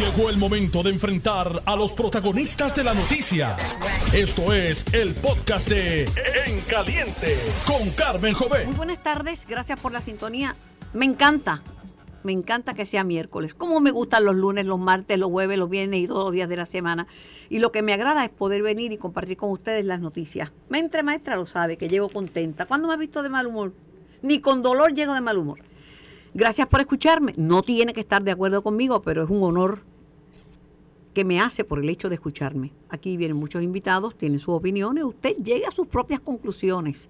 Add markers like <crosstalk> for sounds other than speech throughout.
Llegó el momento de enfrentar a los protagonistas de la noticia. Esto es el podcast de En Caliente con Carmen Jovet. Muy buenas tardes, gracias por la sintonía. Me encanta, me encanta que sea miércoles. Como me gustan los lunes, los martes, los jueves, los viernes y todos los días de la semana. Y lo que me agrada es poder venir y compartir con ustedes las noticias. Mente maestra lo sabe, que llego contenta. ¿Cuándo me has visto de mal humor? Ni con dolor llego de mal humor. Gracias por escucharme. No tiene que estar de acuerdo conmigo, pero es un honor que me hace por el hecho de escucharme. Aquí vienen muchos invitados, tienen sus opiniones, usted llega a sus propias conclusiones.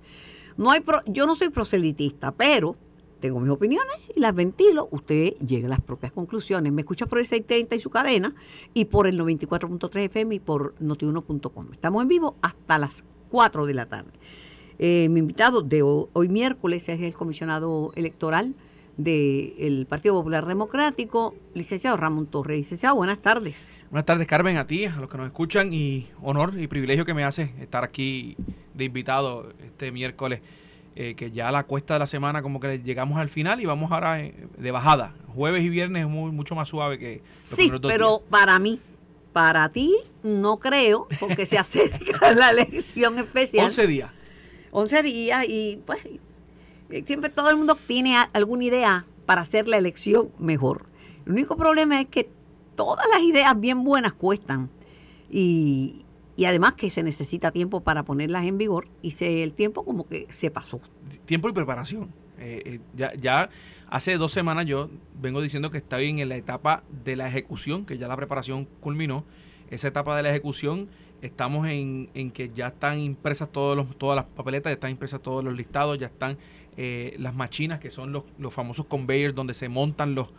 No hay yo no soy proselitista, pero tengo mis opiniones y las ventilo, usted llega a las propias conclusiones. Me escucha por el 630 y su cadena y por el 94.3 FM y por notiuno.com. Estamos en vivo hasta las 4 de la tarde. Eh, mi invitado de hoy miércoles es el comisionado electoral del Partido Popular Democrático, licenciado Ramón Torres. Licenciado, buenas tardes. Buenas tardes, Carmen, a ti, a los que nos escuchan, y honor y privilegio que me hace estar aquí de invitado este miércoles, eh, que ya la cuesta de la semana como que llegamos al final y vamos ahora eh, de bajada. Jueves y viernes es muy, mucho más suave que... sí, pero para mí, para ti, no creo, porque se <laughs> acerca la elección especial. 11 días. 11 días y pues siempre todo el mundo tiene alguna idea para hacer la elección mejor. El único problema es que todas las ideas bien buenas cuestan y, además que se necesita tiempo para ponerlas en vigor y el tiempo como que se pasó. Tiempo y preparación. Eh, eh, ya, ya hace dos semanas yo vengo diciendo que está bien en la etapa de la ejecución, que ya la preparación culminó. Esa etapa de la ejecución estamos en, en que ya están impresas los, todas las papeletas, ya están impresas todos los listados, ya están eh, las machinas, que son los, los, famosos conveyors donde se montan los,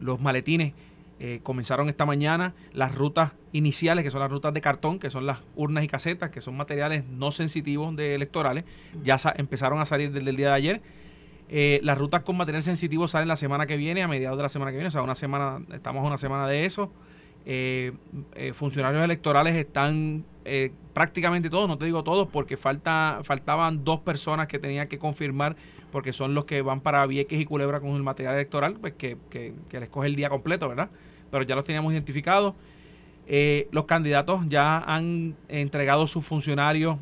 los maletines. Eh, comenzaron esta mañana las rutas iniciales, que son las rutas de cartón, que son las urnas y casetas, que son materiales no sensitivos de electorales, ya empezaron a salir desde el día de ayer. Eh, las rutas con material sensitivo salen la semana que viene, a mediados de la semana que viene, o sea, una semana, estamos a una semana de eso. Funcionarios electorales están prácticamente todos, no te digo todos, porque falta, faltaban dos personas que tenía que confirmar, porque son los que van para Vieques y Culebra con el material electoral, pues que, que, les coge el día completo, ¿verdad? Pero ya los teníamos identificados. Eh, los candidatos ya han entregado sus funcionarios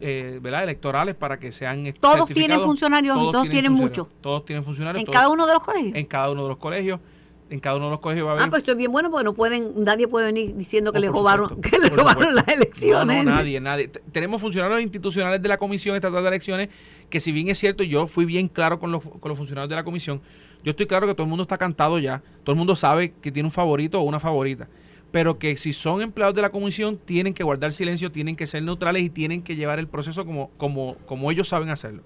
eh, ¿verdad? electorales para que sean todos tienen funcionarios todos, todos tienen, muchos todos tienen funcionarios en cada uno de los colegios en cada uno de los colegios en cada uno de los colegios va a haber. Ah, pues esto es bien bueno porque no pueden, nadie puede venir diciendo que le robaron, que le robaron las elecciones. No, nadie, nadie. Tenemos funcionarios institucionales de la Comisión Estatal de Elecciones que si bien es cierto, yo fui bien claro con los, con los funcionarios de la comisión, yo estoy claro que todo el mundo está cantado ya, todo el mundo sabe que tiene un favorito o una favorita, pero que si son empleados de la comisión tienen que guardar silencio, tienen que ser neutrales y tienen que llevar el proceso como, como, como ellos saben hacerlo.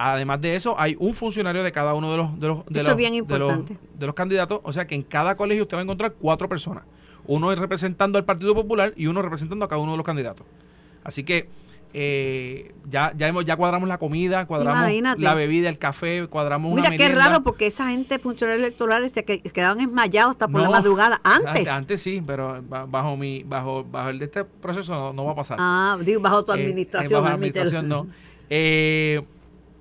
Además de eso, hay un funcionario de cada uno de los, de los, de los, de los, candidatos. O sea que en cada colegio usted va a encontrar cuatro personas. Uno es representando al Partido Popular y uno representando a cada uno de los candidatos. Así que eh, ya ya hemos, ya cuadramos la comida, cuadramos la bebida, el café, cuadramos Mira, qué raro porque esa gente funcionarios electorales se quedaban esmayados hasta por la madrugada. Antes. Antes sí, pero bajo mi bajo bajo el de este proceso no, va a pasar. Ah, digo, bajo tu administración. Eh, bajo administración no. Eh,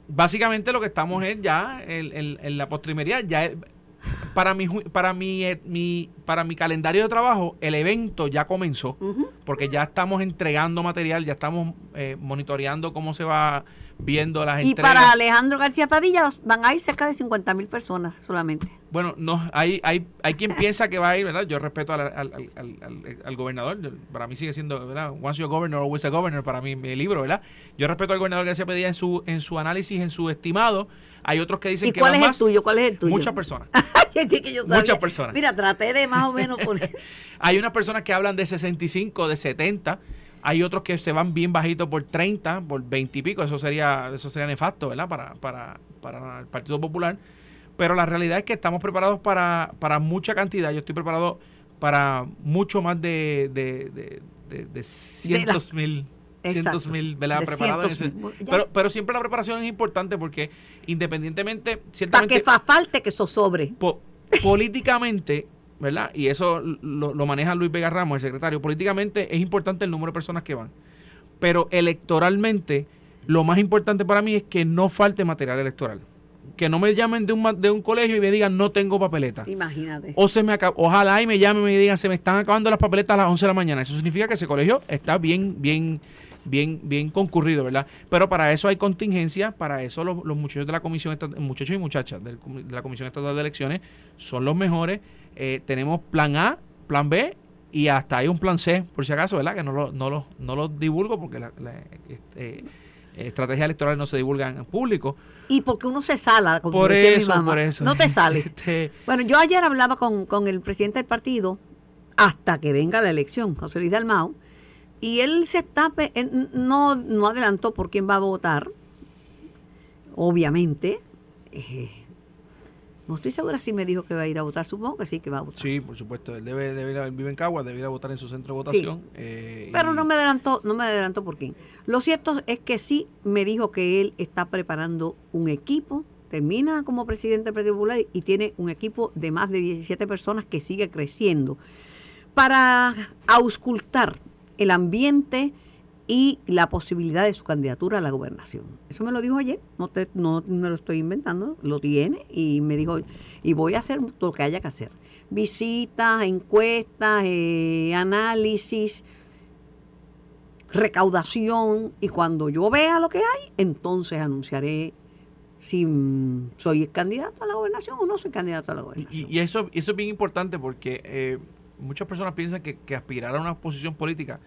básicamente lo que estamos es ya en, la postrimería, ya para mi para mi, eh, mi, para mi calendario de trabajo el evento ya comenzó porque ya estamos entregando material ya estamos eh, monitoreando cómo se va viendo las y para Alejandro García Padilla van a ir cerca de 50 mil personas solamente bueno no hay hay hay quien piensa que va a ir verdad yo respeto al, al, al, gobernador para mí sigue siendo verdad once you're governor always a governor para mí mi libro verdad yo respeto al gobernador García Padilla en su en su análisis en su estimado hay otros que dicen ¿Y que cuál es el tuyo? ¿Cuál es el tuyo? Muchas personas. <laughs> Muchas personas. Mira, traté de más o menos poner. <laughs> <laughs> Hay unas personas que hablan de 65, de 70. Hay otros que se van bien bajitos por 30, por 20 y pico. Eso sería, eso sería nefasto, ¿verdad? Para, para, para el Partido Popular. Pero la realidad es que estamos preparados para, para mucha cantidad. Yo estoy preparado para mucho más de, de, de, de, cientos mil cientos mil ¿verdad? preparados. pero, pero siempre la preparación es importante porque independientemente, ciertamente... Para que falte que eso sobre. políticamente, ¿verdad? Y eso lo, lo, maneja Luis Vega Ramos, el secretario. Políticamente es importante el número de personas que van. Pero electoralmente, lo más importante para mí es que no falte material electoral. Que no me llamen de un, de un colegio y me digan no tengo papeleta. Imagínate. O se me acaba, ojalá y me llamen y me digan se me están acabando las papeletas a las 11 de la mañana. Eso significa que ese colegio está bien, bien, bien, bien concurrido, ¿verdad? Pero para eso hay contingencia, para eso los, muchachos de la comisión, muchachos y muchachas de la Comisión Estatal de Elecciones son los mejores. Eh, tenemos plan A, plan B y hasta hay un plan C, por si acaso, ¿verdad? Que no lo, no lo, no lo divulgo porque la, este, estrategias electorales no se divulgan en público. Y porque uno se sala, como por decía eso, mi mamá. Por eso. No te sale. Este, bueno, yo ayer hablaba con, con, el presidente del partido hasta que venga la elección, José Luis Dalmau, y él se está, no, no adelantó por quién va a votar, obviamente. Eh, no estoy segura si me dijo que va a ir a votar, supongo que sí que va a votar. Sí, por supuesto, él debe, debe ir a, vive en Cagua, debe ir a votar en su centro de votación. Eh, Pero no me adelantó, no me adelantó por quién. Lo cierto es que sí me dijo que él está preparando un equipo, termina como presidente del Partido Popular y tiene un equipo de más de 17 personas que sigue creciendo para auscultar el ambiente y la posibilidad de su candidatura a la gobernación. Eso me lo dijo ayer, no, te, no me lo estoy inventando, lo tiene y me dijo, y voy a hacer lo que haya que hacer. Visitas, encuestas, eh, análisis, recaudación y cuando yo vea lo que hay, entonces anunciaré si soy candidato a la gobernación o no soy candidato a la gobernación. Y, eso, eso es bien importante porque eh, muchas personas piensan que, que aspirar a una posición política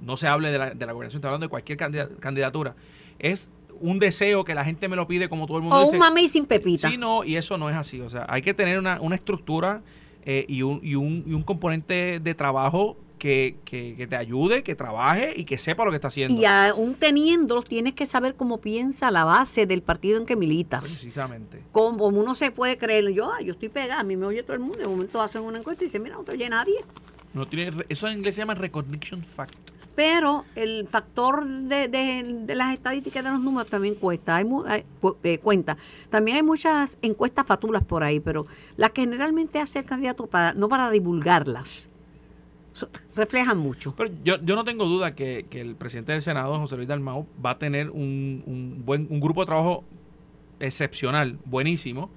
no se hable de la, de la gobernación, estoy hablando de cualquier candidatura, es un deseo que la gente me lo pide como todo el mundo. O un mami sin pepita. Sí, no, y eso no es así. O sea, hay que tener una, una estructura eh, y, un, y, un, y un componente de trabajo que, que, te ayude, que trabaje y que sepa lo que está haciendo. Y aún teniéndolos, tienes que saber cómo piensa la base del partido en que militas. Precisamente. Como uno se puede creer, yo, yo estoy pegada, a mí me oye todo el mundo, de momento hacen una encuesta y dicen, mira, no te oye nadie. No tiene, eso en inglés se llama recognition factor. Pero el factor de, de, las estadísticas de los números también cuesta, hay, eh, cuenta. También hay muchas encuestas fatulas por ahí, pero las que generalmente hace el candidato para no para divulgarlas, reflejan mucho. Pero yo, yo no tengo duda que, que, el presidente del Senado, José Luis Dalmau, va a tener un, un buen un grupo de trabajo excepcional, buenísimo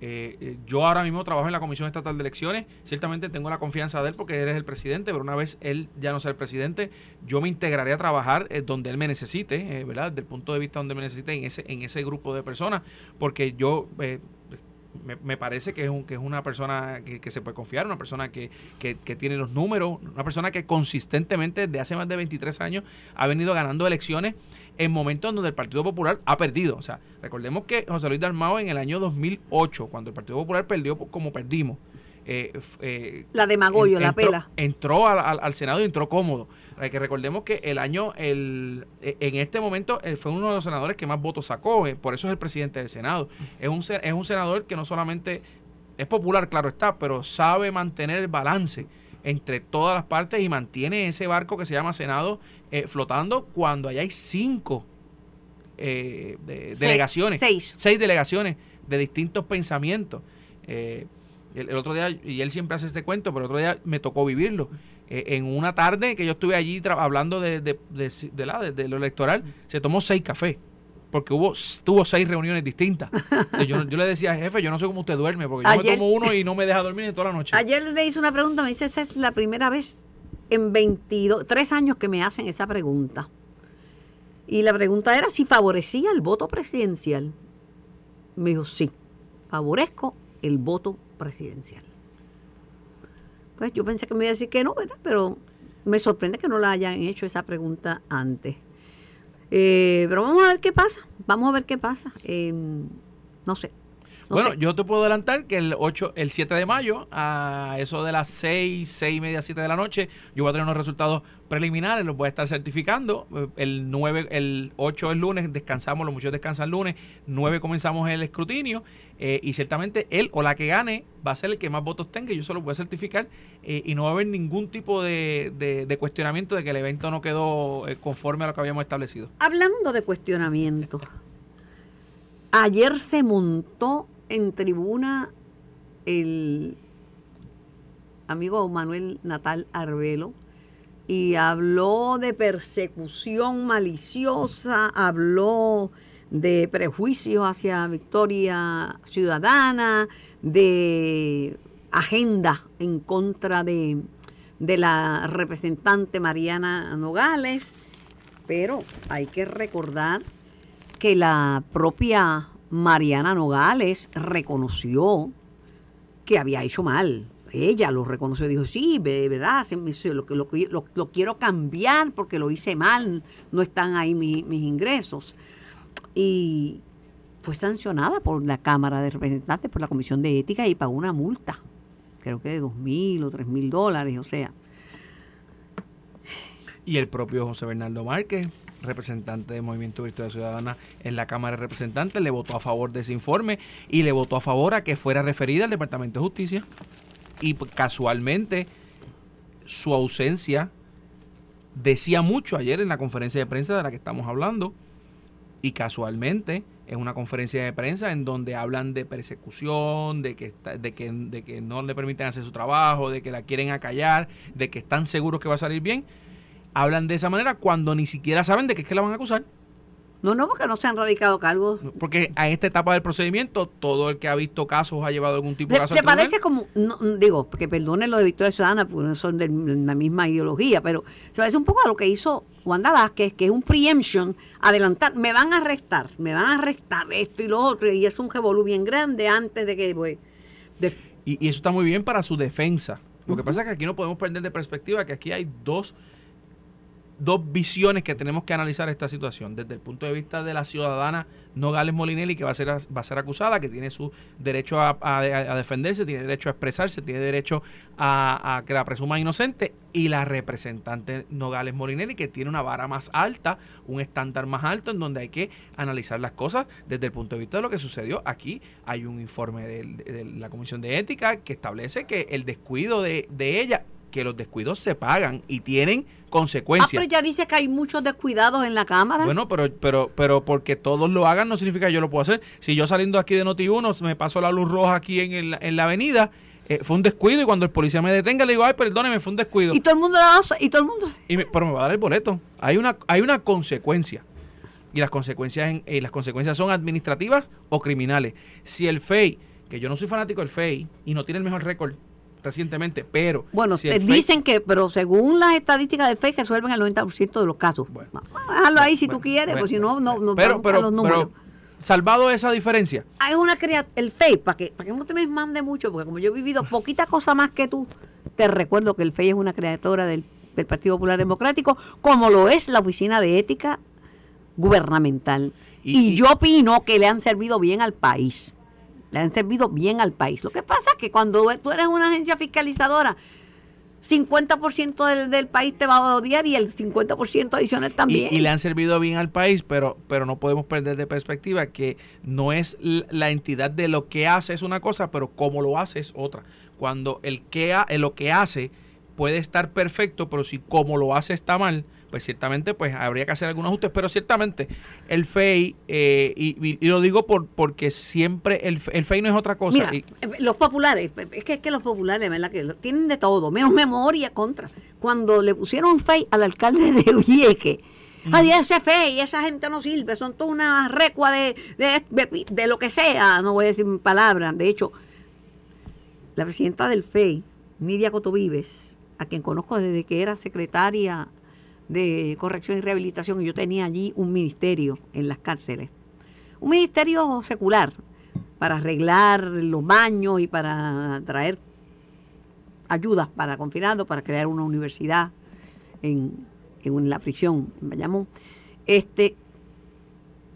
eh, eh, yo ahora mismo trabajo en la Comisión Estatal de Elecciones, ciertamente tengo la confianza de él porque él es el presidente, pero una vez él ya no sea el presidente, yo me integraré a trabajar eh, donde él me necesite, ¿verdad? Desde el punto de vista donde me necesite en ese, en ese grupo de personas, porque yo me, parece que es, un, que es una persona que, se puede confiar, una persona que, que, que, tiene los números, una persona que consistentemente desde hace más de 23 años ha venido ganando elecciones en momentos donde el Partido Popular ha perdido. O sea, recordemos que José Luis Dalmao en el año 2008, cuando el Partido Popular perdió como perdimos, eh, eh, la demagoyo, la pela. Entró al, Senado y entró cómodo. Hay que recordemos que el año, el, e, en este momento, él fue uno de los senadores que más votos sacó, eh, por eso es el presidente del Senado. Es un, es un senador que no solamente es popular, claro está, pero sabe mantener el balance entre todas las partes y mantiene ese barco que se llama Senado eh, flotando cuando allá hay cinco eh, delegaciones, seis. seis delegaciones de distintos pensamientos. Eh, el, otro día, y él siempre hace este cuento, pero el otro día me tocó vivirlo. En una tarde que yo estuve allí hablando de, de, de, la, de, lo electoral, se tomó seis cafés porque hubo tuvo seis reuniones distintas. <laughs> yo, yo, le decía, jefe, yo no sé cómo usted duerme, porque yo me tomo uno y no me deja dormir en toda la noche. Ayer le hice una pregunta, me dice, esa es la primera vez en 22, tres años que me hacen esa pregunta. Y la pregunta era si favorecía el voto presidencial. Me dijo, sí, favorezco el voto presidencial. Pues yo pensé que me iba a decir que no, ¿verdad? Pero me sorprende que no la hayan hecho esa pregunta antes. Eh, pero vamos a ver qué pasa. Vamos a ver qué pasa. Eh, no sé bueno, yo te puedo adelantar que el 8, el 7 de mayo, a eso de las 6, 6 y media, 7 de la noche, yo voy a tener unos resultados preliminares, los voy a estar certificando. El 9, el 8 es lunes, descansamos, los muchos descansan el lunes, 9 comenzamos el escrutinio eh, y ciertamente él o la que gane va a ser el que más votos tenga, yo se los voy a certificar eh, y no va a haber ningún tipo de, de, cuestionamiento de que el evento no quedó eh, conforme a lo que habíamos establecido. Hablando de cuestionamiento, ayer se montó en tribuna el amigo Manuel Natal Arbelo y habló de persecución maliciosa, habló de prejuicios hacia Victoria Ciudadana, de agenda en contra de, de la representante Mariana Nogales, pero hay que recordar que la propia Mariana Nogales reconoció que había hecho mal. Ella lo reconoció, dijo, sí, verdad, lo, lo, quiero cambiar porque lo hice mal, no están ahí mi- mis ingresos. Y fue sancionada por la Cámara de Representantes, por la Comisión de Ética y pagó una multa, creo que de dos mil o tres mil dólares, o sea. Y el propio José Bernardo Márquez, representante del Movimiento Victoria Ciudadana en la Cámara de Representantes, le votó a favor de ese informe y le votó a favor a que fuera referida al Departamento de Justicia. Y pues, casualmente su ausencia decía mucho ayer en la conferencia de prensa de la que estamos hablando. Y casualmente es una conferencia de prensa en donde hablan de persecución, de que, está- de, que, de que no le permiten hacer su trabajo, de que la quieren acallar, de que están seguros que va a salir bien. Hablan de esa manera cuando ni siquiera saben de qué es que la van a acusar. No, no, porque no se han radicado cargos. Porque a esta etapa del procedimiento, todo el que ha visto casos ha llevado algún tipo de ¿Te, caso te parece como, no, digo, que perdonen lo de Victoria Ciudadana, porque no son de la misma ideología, pero se parece un poco a lo que hizo Wanda Vázquez, que es un preemption, adelantar, me van a arrestar, me van a arrestar esto y lo otro, y es un revolú bien grande antes de que, pues, de- Y, y eso está muy bien para su defensa. Lo que pasa es que aquí no podemos perder de perspectiva que aquí hay dos, dos visiones que tenemos que analizar esta situación. Desde el punto de vista de la ciudadana Nogales Molinelli, que va a ser, va a ser acusada, que tiene su derecho a, defenderse, tiene derecho a expresarse, tiene derecho a, que la presuma inocente, y la representante Nogales Molinelli, que tiene una vara más alta, un estándar más alto, en donde hay que analizar las cosas desde el punto de vista de lo que sucedió. Aquí hay un informe de, la Comisión de Ética que establece que el descuido de, de ella, que los descuidos se pagan y tienen Ah, consecuencias. pero ya dice que hay muchos descuidados en la Cámara. Bueno, pero, pero, pero porque todos lo hagan no significa que yo lo puedo hacer. Si yo saliendo aquí de Noti1 me paso la luz roja aquí en, el- en la avenida, eh, fue un descuido y cuando el policía me detenga le digo, ay, perdóneme, fue un descuido. y todo el mundo lo hace, y todo el mundo... Y me- pero me va a dar el boleto. Hay una, hay una consecuencia. Y las consecuencias, en- eh, las consecuencias son administrativas o criminales. Si el FEI, que yo no soy fanático del FEI y no tiene el mejor récord recientemente, pero... Bueno, si dicen que, pero según las estadísticas del FEI, resuelven el 90% de los casos. Bueno. Dejarlo ahí si Bueno, tú quieres, bueno, porque si no, no, no pero, los números. pero, salvado esa diferencia, hay una crea el FEI, para que, para que no te me mande mucho, porque como yo he vivido poquita cosa más que tú, te recuerdo que el FEI es una criatura del, del Partido Popular Democrático, como lo es la Oficina de Ética Gubernamental. Y- yo opino que le han servido bien al país. Le han servido bien al país. Lo que pasa es que cuando tú eres una agencia fiscalizadora, 50% del, del país te va a odiar y el 50% adicional también. y le han servido bien al país, pero, pero no podemos perder de perspectiva que no es la entidad de lo que hace es una cosa, pero cómo lo hace es otra. Cuando el que ha- lo que hace puede estar perfecto, pero si cómo lo hace está mal, pues ciertamente pues habría que hacer algunos ajustes, pero ciertamente el FEI, eh, y, y- y lo digo por porque siempre el, el FEI no es otra cosa. Mira, y- eh, los populares, es que, es que los populares, ¿verdad? Que tienen de todo, menos memoria contra. Cuando le pusieron FEI al alcalde de Vieque, ay, ese FEI, esa gente no sirve, son toda una recua de, de, de- de lo que sea, no voy a decir palabras. De hecho, la presidenta del FEI, Nidia Cotovives, a quien conozco desde que era secretaria de Corrección y Rehabilitación, y yo tenía allí un ministerio en las cárceles. Un ministerio secular para arreglar los baños y para traer ayudas para confinados, para crear una universidad en, en la prisión, en Bayamón. Este,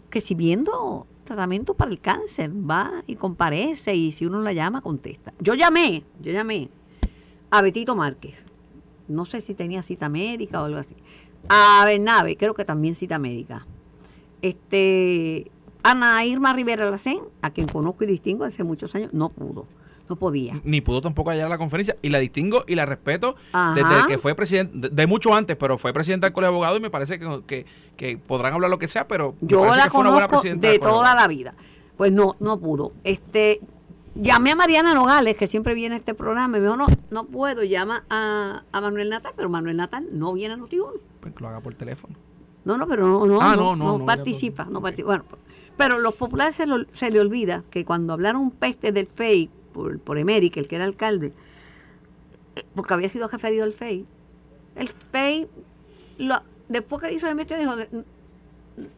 que si viendo tratamiento para el cáncer, va y comparece y si uno la llama, contesta. Yo llamé, yo llamé a Betito Márquez. No sé si tenía cita médica o algo así. A Bernabe, creo que también cita médica. Este, Ana Irma Rivera Lacén, a quien conozco y distingo hace muchos años, no pudo, no podía. ni pudo tampoco hallar la conferencia y la distingo y la respeto Ajá. desde que fue presidente, de, de mucho antes, pero fue presidente del Colegio de Abogados y me parece que, que, que podrán hablar lo que sea, pero Yo la que fue una buena conozco presidenta de toda la vida. Pues no, no pudo. Este, llamé a Mariana Nogales, que siempre viene a este programa, y me dijo, no, no puedo, llama a, a Manuel Natal, pero Manuel Natal no viene a Noti1. Pues que lo haga por teléfono. No, no, pero no, no, Ah, no, no, participa, no participa. Bueno, Pero los populares se, lo- se le olvida que cuando hablaron peste del FEI por, por Emerick, el que era alcalde, eh, porque había sido referido al FEI, el FEI, lo- después que hizo el dijo,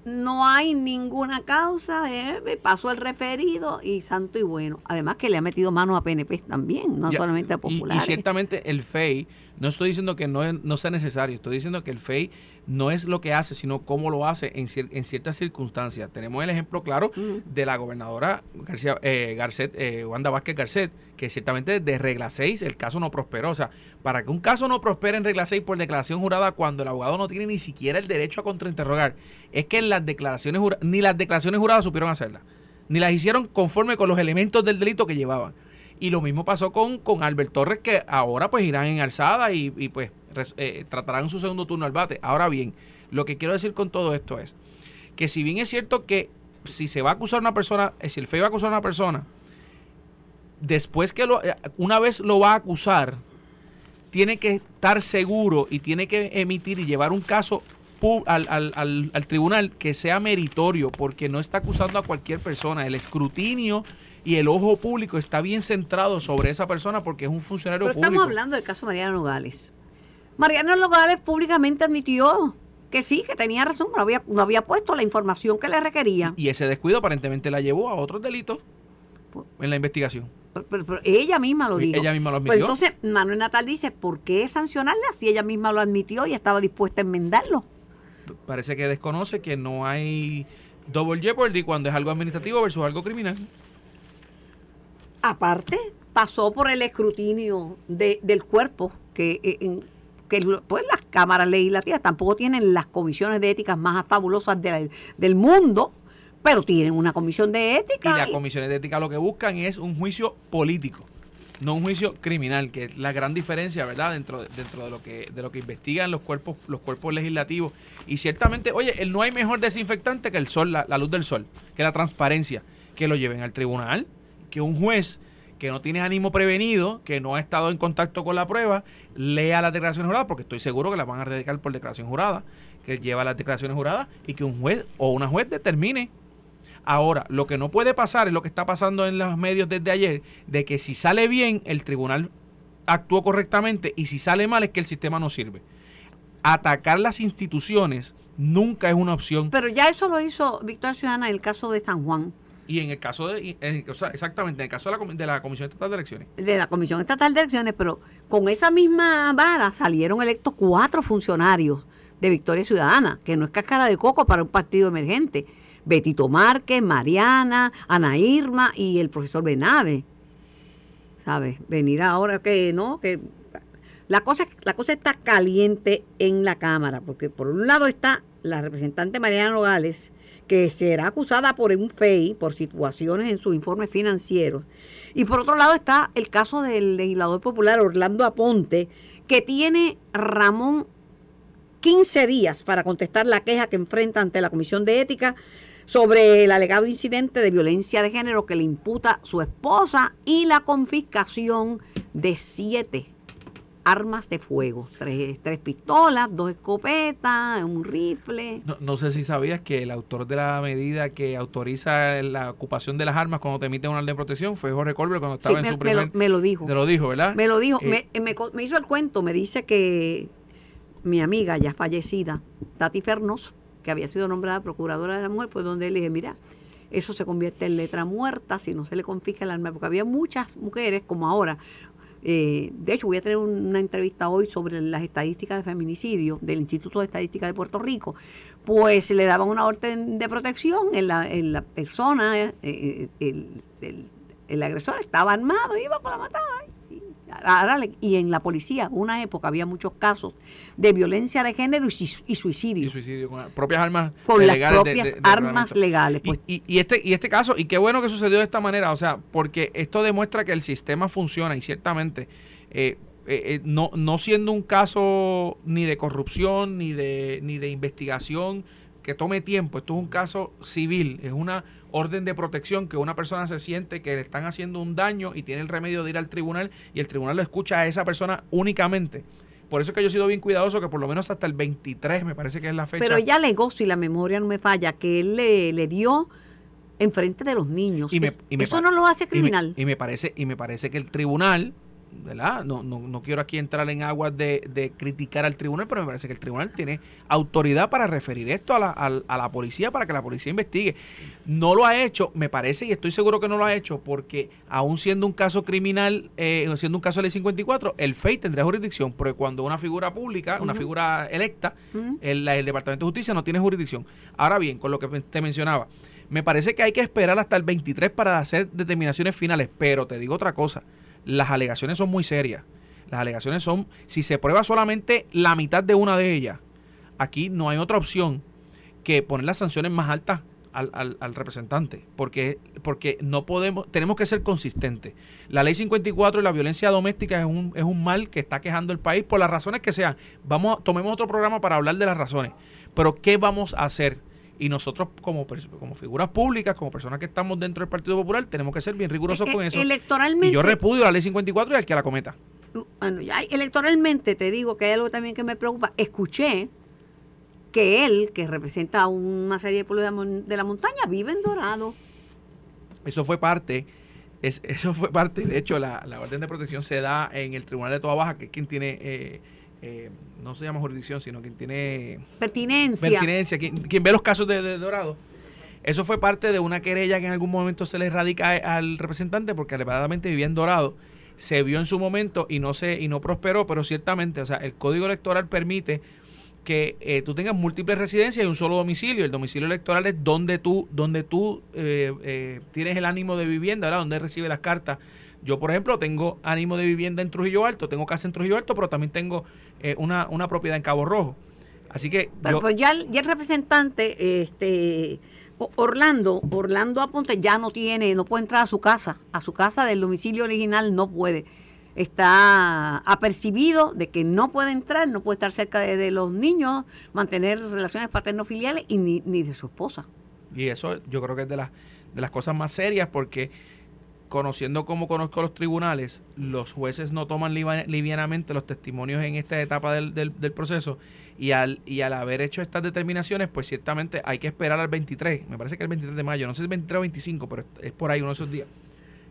no hay ninguna causa, eh, me pasó el referido y santo y bueno. Además que le ha metido mano a PNP también, no Ya, solamente a y- populares. Y, ciertamente el FEI, no estoy diciendo que no, no sea necesario, estoy diciendo que el FEI no es lo que hace, sino cómo lo hace en, cier- en ciertas circunstancias. Tenemos el ejemplo claro de la gobernadora García, eh, Garcet, eh, Wanda Vázquez Garcet, que ciertamente de regla 6 el caso no prosperó. O sea, para que un caso no prospere en regla 6 por declaración jurada cuando el abogado no tiene ni siquiera el derecho a contrainterrogar, es que las declaraciones ni las declaraciones juradas supieron hacerlas, ni las hicieron conforme con los elementos del delito que llevaban. Y lo mismo pasó con, con Albert Torres, que ahora pues irán en alzada y, pues eh, tratarán su segundo turno al bate. Ahora bien, lo que quiero decir con todo esto es que si bien es cierto que si se va a acusar a una persona, eh, si el FEI va a acusar a una persona, después que lo, eh, una vez lo va a acusar, tiene que estar seguro y tiene que emitir y llevar un caso al, al- al- al tribunal que sea meritorio, porque no está acusando a cualquier persona. El escrutinio y el ojo público está bien centrado sobre esa persona porque es un funcionario Pero público. estamos hablando del caso Mariano Nogales. Mariano Nogales públicamente admitió que sí, que tenía razón, no había, no había puesto la información que le requería. Y ese descuido aparentemente la llevó a otros delitos en la investigación. Pero, pero- pero ella misma lo dijo. ella misma lo Pues admitió. entonces, Manuel Natal dice, ¿por qué sancionarla si ella misma lo admitió y estaba dispuesta a enmendarlo? Parece que desconoce que no hay double jeopardy cuando es algo administrativo versus algo criminal. Aparte, pasó por el escrutinio de- del cuerpo, que, eh, en- que pues las cámaras legislativas tampoco tienen las comisiones de éticas más fabulosas del, del mundo, pero tienen una comisión de Y ética. las y- comisiones de ética lo que buscan es un juicio político, no un juicio criminal, que es la gran diferencia, ¿verdad? Dentro, de- dentro de lo que de lo que investigan los cuerpos los cuerpos legislativos. Y ciertamente, oye, el- no hay mejor desinfectante que el sol, la, luz del sol, que la transparencia, que lo lleven al tribunal, que un juez que no tiene ánimo prevenido, que no ha estado en contacto con la prueba, lea las declaraciones juradas, porque estoy seguro que las van a radicar por declaración jurada, que lleva las declaraciones juradas y que un juez o una juez determine Ahora, lo que no puede pasar es lo que está pasando en los medios desde ayer, de que si sale bien, el tribunal actuó correctamente y si sale mal es que el sistema no sirve. Atacar las instituciones nunca es una opción. Pero ya eso lo hizo Victoria Ciudadana en el caso de San Juan, Y en el caso de, en- o sea, exactamente, en el caso de la, de la Comisión Estatal de Elecciones. de la Comisión Estatal de Elecciones, pero con esa misma vara salieron electos cuatro funcionarios de Victoria Ciudadana, que no es cáscara de coco para un partido emergente. Betito Márquez, Mariana, Ana Irma y el profesor Benave. ¿Sabes? Venir ahora que no, que la cosa, la cosa está caliente en la Cámara, porque por un lado está la representante Mariana Nogales, que será acusada por un FEI por situaciones en sus informes financieros. Y por otro lado está el caso del legislador popular Orlando Aponte, que tiene Ramón 15 días para contestar la queja que enfrenta ante la Comisión de Ética sobre el alegado incidente de violencia de género que le imputa su esposa y la confiscación de siete armas de fuego, tres, tres pistolas, dos escopetas, un rifle. No, no sé si sabías que el autor de la medida que autoriza la ocupación de las armas cuando te emiten una orden de protección fue Jorge Colbert cuando Sí, estaba me, en su me lo, primer... me lo dijo. Te lo dijo, ¿verdad? Me lo dijo, Eh, me, co- me hizo el cuento, me dice que mi amiga ya fallecida, Tati Fernos, que había sido nombrada procuradora de la mujer, pues donde le dije, mira, eso se convierte en letra muerta si no se le confisca el arma, porque había muchas mujeres como ahora. eh, de hecho, voy a tener una entrevista hoy sobre las estadísticas de feminicidio del Instituto de Estadística de Puerto Rico. Pues le daban una orden de protección en la, en la persona, eh, eh, el, el- agresor estaba armado, iba con la mataba. Y, en la policía, una época, había muchos casos de violencia de género y, suicidio. y suicidio con propias armas con las legales de- propias de- de armas legales. Y- Pues, Y, y este, y este caso, y qué bueno que sucedió de esta manera, o sea, porque esto demuestra que el sistema funciona y ciertamente, eh, eh, eh, no, no siendo un caso ni de corrupción, ni de, ni de investigación que tome tiempo, esto es un caso civil, es una orden de protección que una persona se siente que le están haciendo un daño y tiene el remedio de ir al tribunal y el tribunal lo escucha a esa persona únicamente. Por eso es que yo he sido bien cuidadoso que por lo menos hasta el 23 me parece que es la fecha. pero ella alegó, si la memoria no me falla, que él le, le dio enfrente de los niños. Y me- y me Eso no lo hace Y me- criminal. Y me, parece, y me parece que el tribunal, ¿verdad? No, no, no quiero aquí entrar en aguas de, de criticar al tribunal, pero me parece que el tribunal tiene autoridad para referir esto a la, al- a la policía para que la policía investigue. No lo ha hecho, me parece, y estoy seguro que no lo ha hecho, porque aún siendo un caso criminal, eh, siendo un caso de ley 54, el FEI tendría jurisdicción, porque cuando una figura pública, una figura electa, el, el Departamento de Justicia no tiene jurisdicción. Ahora bien, con lo que te mencionaba, me parece que hay que esperar hasta el 23 para hacer determinaciones finales, pero te digo otra cosa, las alegaciones son muy serias. Las alegaciones son, si se prueba solamente la mitad de una de ellas, aquí no hay otra opción que poner las sanciones más altas al, al- representante, porque, porque no podemos, tenemos que ser consistentes. La ley 54 y la violencia doméstica es un, es un mal que está quejando el país por las razones que sean. Vamos, tomemos otro programa para hablar de las razones. Pero ¿qué vamos a hacer? Y nosotros como, como figuras públicas, como personas que estamos dentro del Partido Popular, tenemos que ser bien rigurosos Eh, con eh, eso. Electoralmente. Y yo repudio la ley 54 y al que la cometa. Bueno, ya, electoralmente te digo que hay algo también que me preocupa. Escuché que él, que representa una serie de pueblos de la montaña, vive en Dorado. Eso fue parte, es, <laughs> eso fue parte, de hecho, la, la orden de protección se da en el Tribunal de Toda Baja, que es quien tiene, eh, eh, no se llama jurisdicción, sino quien tiene Pertinencia. pertinencia, quien, quien ve los casos de, de Dorado. Eso fue parte de una querella que en algún momento se le radica al representante porque alegadamente vivía en Dorado. Se vio en su momento y no se y no prosperó, pero ciertamente, o sea, el código electoral permite que eh, tú tengas múltiples residencias y un solo domicilio. El domicilio electoral es donde tú, donde tú eh, eh, tienes el ánimo de vivienda, ¿verdad? Donde recibe las cartas. Yo, por ejemplo, tengo ánimo de vivienda en Trujillo Alto, tengo casa en Trujillo Alto, pero también tengo eh, una, una propiedad en Cabo Rojo. Así que Pero yo- pues ya, el- ya el representante, este Orlando, Orlando Aponte ya no tiene, no puede entrar a su casa, a su casa del domicilio original no puede. Está apercibido de que no puede entrar, no puede estar cerca de, de los niños, mantener relaciones paterno-filiales y ni, ni de su esposa. Y eso yo creo que es de las, de las cosas más serias porque conociendo como conozco los tribunales, los jueces no toman livianamente los testimonios en esta etapa del, del- proceso y al, y al haber hecho estas determinaciones, pues ciertamente hay que esperar al 23, me parece que el 23 de mayo, no sé si es 23 o 25, pero es por ahí uno de esos días.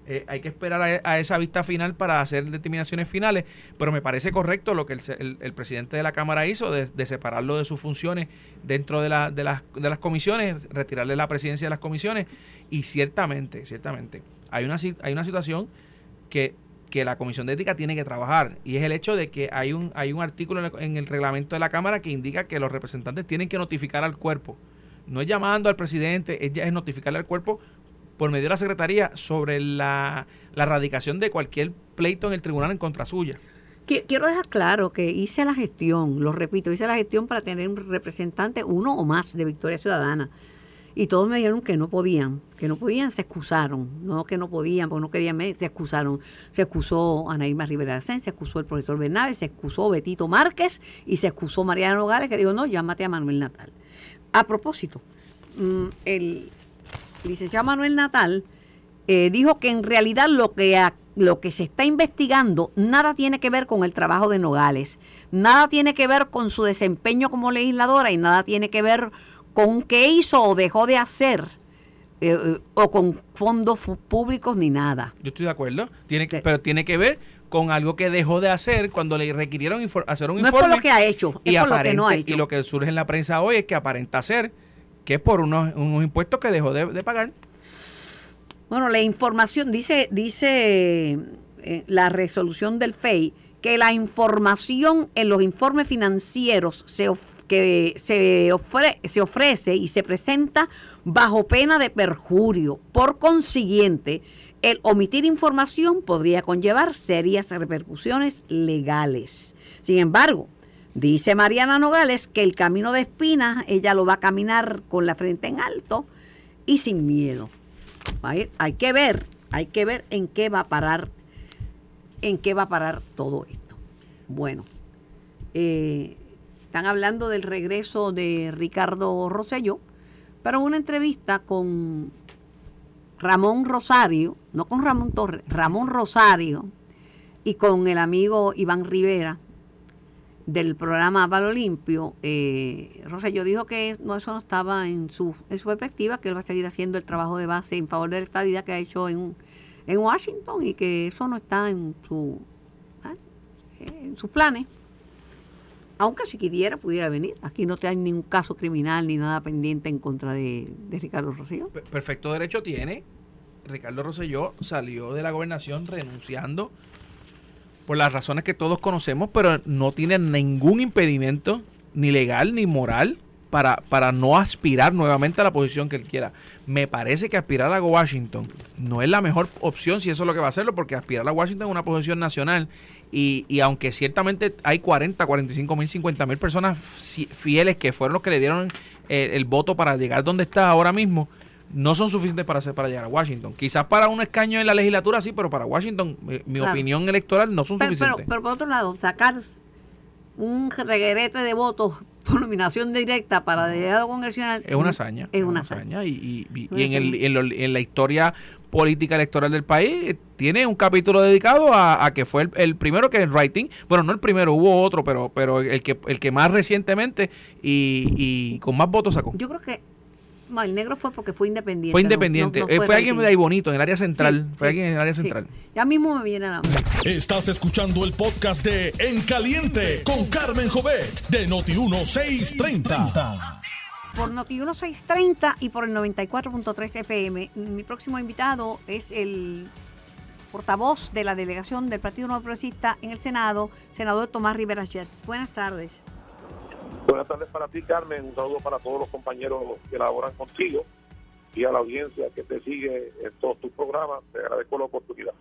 Eh, hay que esperar a, esa vista final para hacer determinaciones finales, pero me parece correcto lo que el, el- el presidente de la Cámara hizo de, de separarlo de sus funciones dentro de, la- de, las, de las comisiones, retirarle la presidencia de las comisiones y ciertamente, ciertamente, hay una, hay una situación que, que la Comisión de Ética tiene que trabajar y es el hecho de que hay un, hay un artículo en el, en el reglamento de la Cámara que indica que los representantes tienen que notificar al cuerpo. No es llamando al presidente, es, es notificarle al cuerpo por medio de la Secretaría sobre la, la radicación de cualquier pleito en el tribunal en contra suya. Qui- Quiero dejar claro que hice la gestión, lo repito, hice la gestión para tener un representante, uno o más de Victoria Ciudadana. Y todos me dijeron que no podían, que no podían, se excusaron. No que no podían, porque no querían, se excusaron. Se excusó Ana Rivera Arcén, se excusó el profesor Bernabe, se excusó Betito Márquez y se excusó Mariana Nogales, que dijo, no, llámate a Manuel Natal. A propósito, mm, el licenciado Manuel Natal eh, dijo que en realidad lo que, a- lo que se está investigando nada tiene que ver con el trabajo de Nogales, nada tiene que ver con su desempeño como legisladora y nada tiene que ver qué hizo o dejó de hacer eh, eh, o con fondos públicos ni nada. Yo estoy de acuerdo, tiene Sí. pero tiene que ver con algo que dejó de hacer cuando le requirieron hacer un No es informe. por lo que ha hecho, y, es por lo que no ha hecho. y lo que surge en la prensa hoy es que aparenta ser que es por unos, unos impuestos que dejó de, de pagar. Bueno, la información, dice, dice eh, la resolución del FEI, que la información en los informes financieros se, of- que se, ofre- se ofrece y se presenta bajo pena de perjurio. Por consiguiente, el omitir información podría conllevar serias repercusiones legales. Sin embargo, dice Mariana Nogales que el camino de espinas ella lo va a caminar con la frente en alto y sin miedo. Hay, hay que ver, hay que ver en qué va a parar, en qué va a parar todo esto. Bueno, eh, están hablando del regreso de Ricardo Rosselló, pero una entrevista con Ramón Rosario, no con Ramón Torres, Ramón Rosario y con el amigo Iván Rivera, del programa Palo Limpio, eh, dijo que eso no estaba en su, en su perspectiva, que él va a seguir haciendo el trabajo de base en favor de la estadidad que ha hecho en, en Washington y que eso no está en, su, ¿ah? en sus planes. Aunque si quisiera, pudiera venir. Aquí no te hay ningún caso criminal ni nada pendiente en contra de, de Ricardo Rosselló. Perfecto derecho tiene. Ricardo Rosselló salió de la gobernación renunciando por las razones que todos conocemos, pero no tiene ningún impedimento, ni legal ni moral, para, para no aspirar nuevamente a la posición que él quiera. Me parece que aspirar a Washington no es la mejor opción si eso es lo que va a hacerlo, porque aspirar a Washington es una posición nacional y, y aunque ciertamente hay 40, 45 mil, 50 mil personas fieles que fueron los que le dieron el, el voto para llegar donde está ahora mismo, no son suficientes para, hacer, para llegar a Washington. Quizás para un escaño en la legislatura sí, pero para Washington, mi, opinión electoral no son suficientes. Pero, por otro lado, sacar un reguerete de votos <laughs> por nominación directa para delegado congresional es una hazaña. Es una hazaña. Y, en, el, en, la historia política electoral del país tiene un capítulo dedicado a, que fue el, primero que es writing, bueno, no el primero, hubo otro, pero pero el que el que más recientemente y, y con más votos sacó. Yo creo que el negro fue porque fue independiente. Fue independiente. Eh, fue, alguien de ahí bonito, en el área central. fue alguien en el área central. Ya mismo me viene a la Estás escuchando el podcast de En Caliente con Carmen Jovet de Noti1630. Por Noti1630 y por el 94.3 FM. Mi próximo invitado es el portavoz de la delegación del Partido Nuevo Progresista en el Senado, senador Tomás Rivera Chet. Buenas tardes. Buenas tardes para ti, Carmen. Un saludo para todos los compañeros que laboran contigo y a la audiencia que te sigue en todos tus programas. Te agradezco la oportunidad.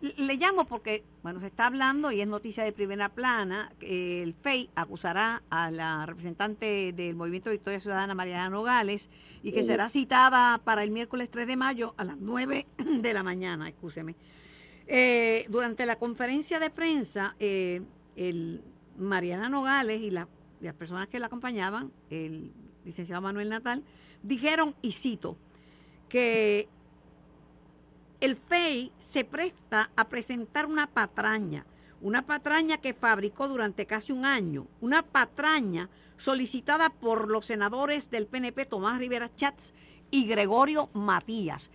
Le llamo porque, bueno, se está hablando y es noticia de primera plana que el FEI acusará a la representante del Movimiento Victoria Ciudadana, Mariana Nogales, y que será citada para el miércoles 3 de mayo a las 9 <clears throat> de la mañana, escúcheme. Eh, durante la conferencia de prensa, eh, el Mariana Nogales y la las personas que la acompañaban, el licenciado Manuel Natal, dijeron, y cito, que el FEI se presta a presentar una patraña, una patraña que fabricó durante casi un año, una patraña solicitada por los senadores del PNP Tomás Rivera Chats y Gregorio Matías.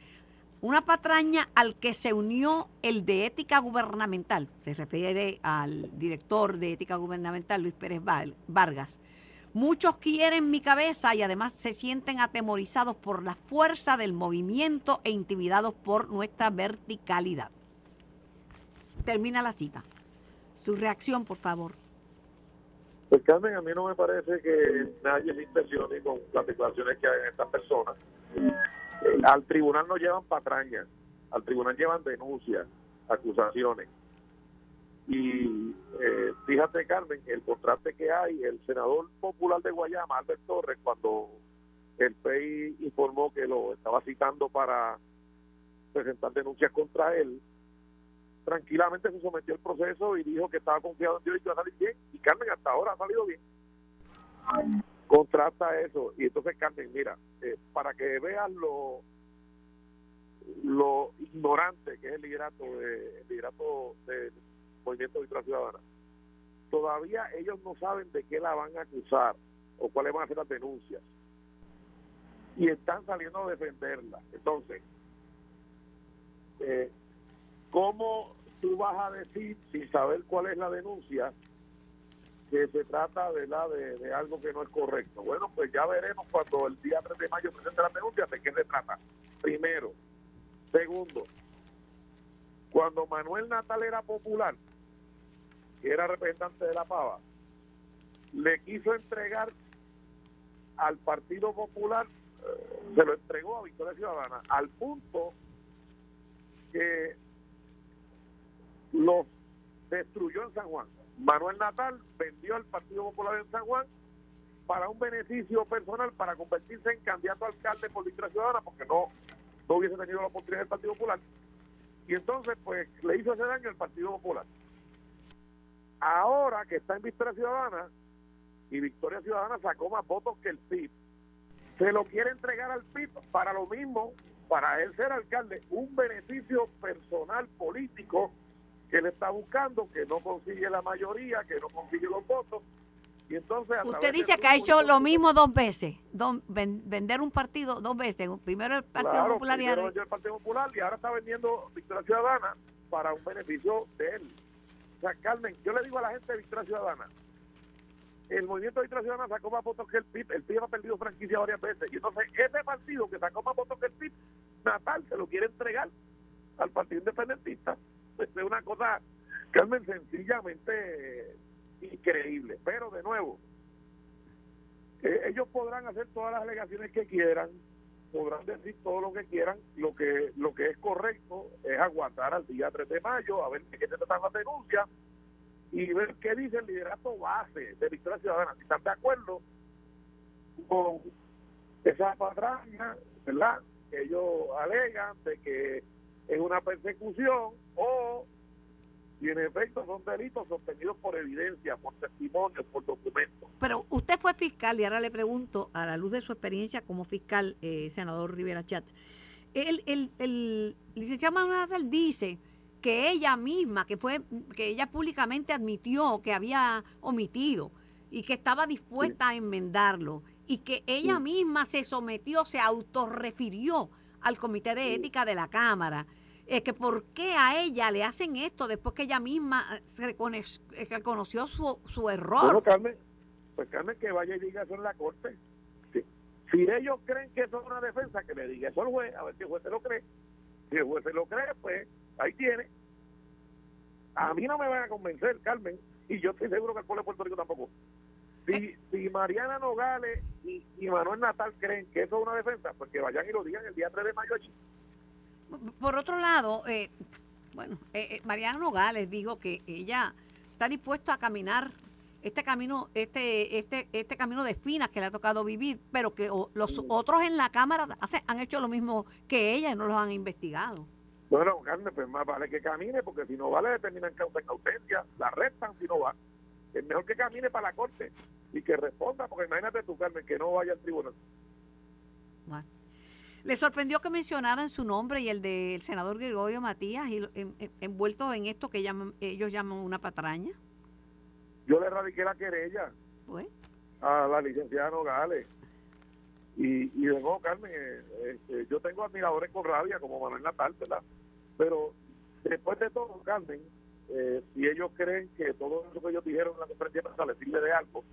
Una patraña al que se unió el de ética gubernamental, se refiere al director de ética gubernamental, Luis Pérez Vargas. Muchos quieren mi cabeza y además se sienten atemorizados por la fuerza del movimiento e intimidados por nuestra verticalidad. Termina la cita. Su reacción, por favor. Pues Carmen, a mí no me parece que nadie se impresione con las declaraciones que hay en estas personas al tribunal no llevan patrañas, al tribunal llevan denuncias, acusaciones. Y eh, fíjate, Carmen, el contraste que hay, el senador popular de Guayama, Albert Torres, cuando el PEI informó que lo estaba citando para presentar denuncias contra él, tranquilamente se sometió al proceso y dijo que estaba confiado en Dios y que iba a salir bien. Y Carmen hasta ahora ha salido bien contrasta eso. Y entonces, Carmen, mira, eh, para que veas lo, lo ignorante que es el liderato, de, liderato del De todavía ellos no saben de qué la van a acusar o cuáles van a ser las denuncias. Y están saliendo a defenderla. Entonces, eh, ¿cómo tú vas a decir, sin saber cuál es la denuncia, que se trata de, la, de, algo que no es correcto. Bueno, pues ya veremos cuando el día 3 de mayo presente la denuncia de qué se trata. Primero. Segundo, cuando Manuel Natal era popular, que era representante de la Pava, le quiso entregar al Partido Popular, eh, se lo entregó a Victoria Ciudadana, al punto que los destruyó en San Juan Manuel Natal vendió al Partido Popular en San Juan para un beneficio personal, para convertirse en candidato a alcalde por Victoria Ciudadana, porque no, no hubiese tenido la oportunidad del Partido Popular. Y entonces, pues, le hizo ese daño al Partido Popular. Ahora que está en Victoria Ciudadana, y Victoria Ciudadana sacó más votos que el PIB, se lo quiere entregar al PIB para lo mismo, para él ser alcalde, un beneficio personal político que él está buscando, que no consigue la mayoría, que no consigue los votos. Y entonces, Usted dice que ha hecho lo mismo dos veces, don- ven- vender un partido dos veces, primero el Partido Claro, Popular y ahora- el Partido Popular y ahora está vendiendo Victoria Ciudadana para un beneficio de él. O sea, Carmen, yo le digo a la gente de Victoria Ciudadana, el movimiento de Victoria Ciudadana sacó más votos que el PIB, el PIB ha perdido franquicia varias veces, y entonces ese partido que sacó más votos que el PIB, Natal, se lo quiere entregar al Partido Independentista. <laughs> Es una cosa, Carmen, sencillamente increíble. Pero de nuevo, eh, ellos podrán hacer todas las alegaciones que quieran, podrán decir todo lo que quieran, lo que lo que es correcto es aguantar al día 3 de mayo, a ver de qué se tratan las denuncias y ver qué dice el liderato base de Victoria Ciudadana, si están de acuerdo con esa patraña, ¿verdad? Que ellos alegan de que es una persecución o si en efecto son delitos sostenidos por evidencia, por testimonios, por documentos. Pero usted fue fiscal y ahora le pregunto, a la luz de su experiencia como fiscal, eh, senador Rivera Chat, el, el, el licenciado Manuel dice que ella misma, que fue, que ella públicamente admitió que había omitido y que estaba dispuesta a enmendarlo y que ella Sí. misma se sometió, se autorrefirió al comité de ética de la Cámara. Es que por qué a ella le hacen esto después que ella misma eh, se eh, reconoció su, su error. Bueno, Carmen, pues Carmen que vaya y diga eso en la corte. Si, si ellos creen que eso es una defensa, que le diga eso al juez, a ver si el juez se lo cree. Si el juez se lo cree, pues ahí tiene. A mí no me van a convencer, Carmen, y yo estoy seguro que el pueblo de Puerto Rico tampoco. Si, si Mariana Nogales y, y Manuel Natal creen que eso es una defensa, pues que vayan y lo digan el día 3 de mayo allí. Por otro lado, eh, bueno, eh, eh, Mariana Nogales dijo que ella está dispuesta a caminar este camino, este, este, este camino de espinas que le ha tocado vivir, pero que o- los otros en la Cámara hace- han hecho lo mismo que ella y no los han investigado. Bueno, Carmen, pues más vale que camine, porque si no vale, determinan causa en ausencia, la arrestan si no va. Es mejor que camine para la corte y que responda, porque imagínate tú, Carmen, que no vaya al tribunal. Bueno. Le sorprendió que mencionaran su nombre y el del senador Gregorio Matías y en- en- envueltos en esto que llaman, ellos llaman una patraña. Yo le radiqué la querella Pues, a la licenciada Nogales. Y, y de nuevo, Carmen, eh, este, yo tengo admiradores con rabia, como Manuel Natal, ¿verdad? Pero después de todo, Carmen, eh, si ellos creen que todo eso que ellos dijeron en la conferencia de les sirve de algo,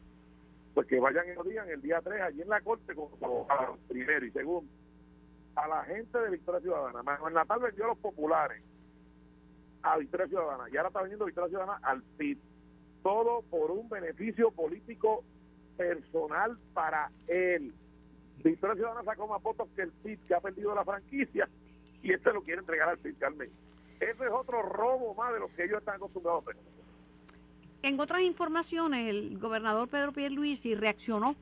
pues que vayan y lo digan el día 3 allí en la corte como abogados, primero y segundo. A la gente de Victoria Ciudadana. Manuel Natal vendió a los populares a Victoria Ciudadana y ahora está vendiendo Victoria Ciudadana al PIB. Todo por un beneficio político personal para él. Victoria Ciudadana sacó más votos que el PIB que ha perdido la franquicia y este lo quiere entregar al PIB, Carmen. Ese es otro robo más de los que ellos están acostumbrados a hacer. En otras informaciones, el gobernador Pedro Pierluisi reaccionó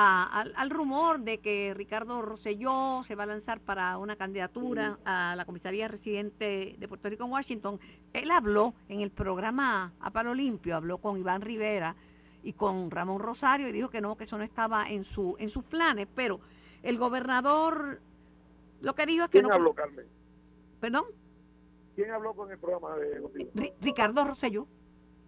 a- al, al rumor de que Ricardo Rosselló se va a lanzar para una candidatura a la comisaría residente de Puerto Rico en Washington. Él habló en el programa A Palo Limpio, habló con Iván Rivera y con Ramón Rosario y dijo que no, que eso no estaba en, su, en sus planes, pero el gobernador lo que dijo es que ¿Quién no... habló, Carmen? Perdón, ¿Quién habló con el programa de Ricardo Rosselló.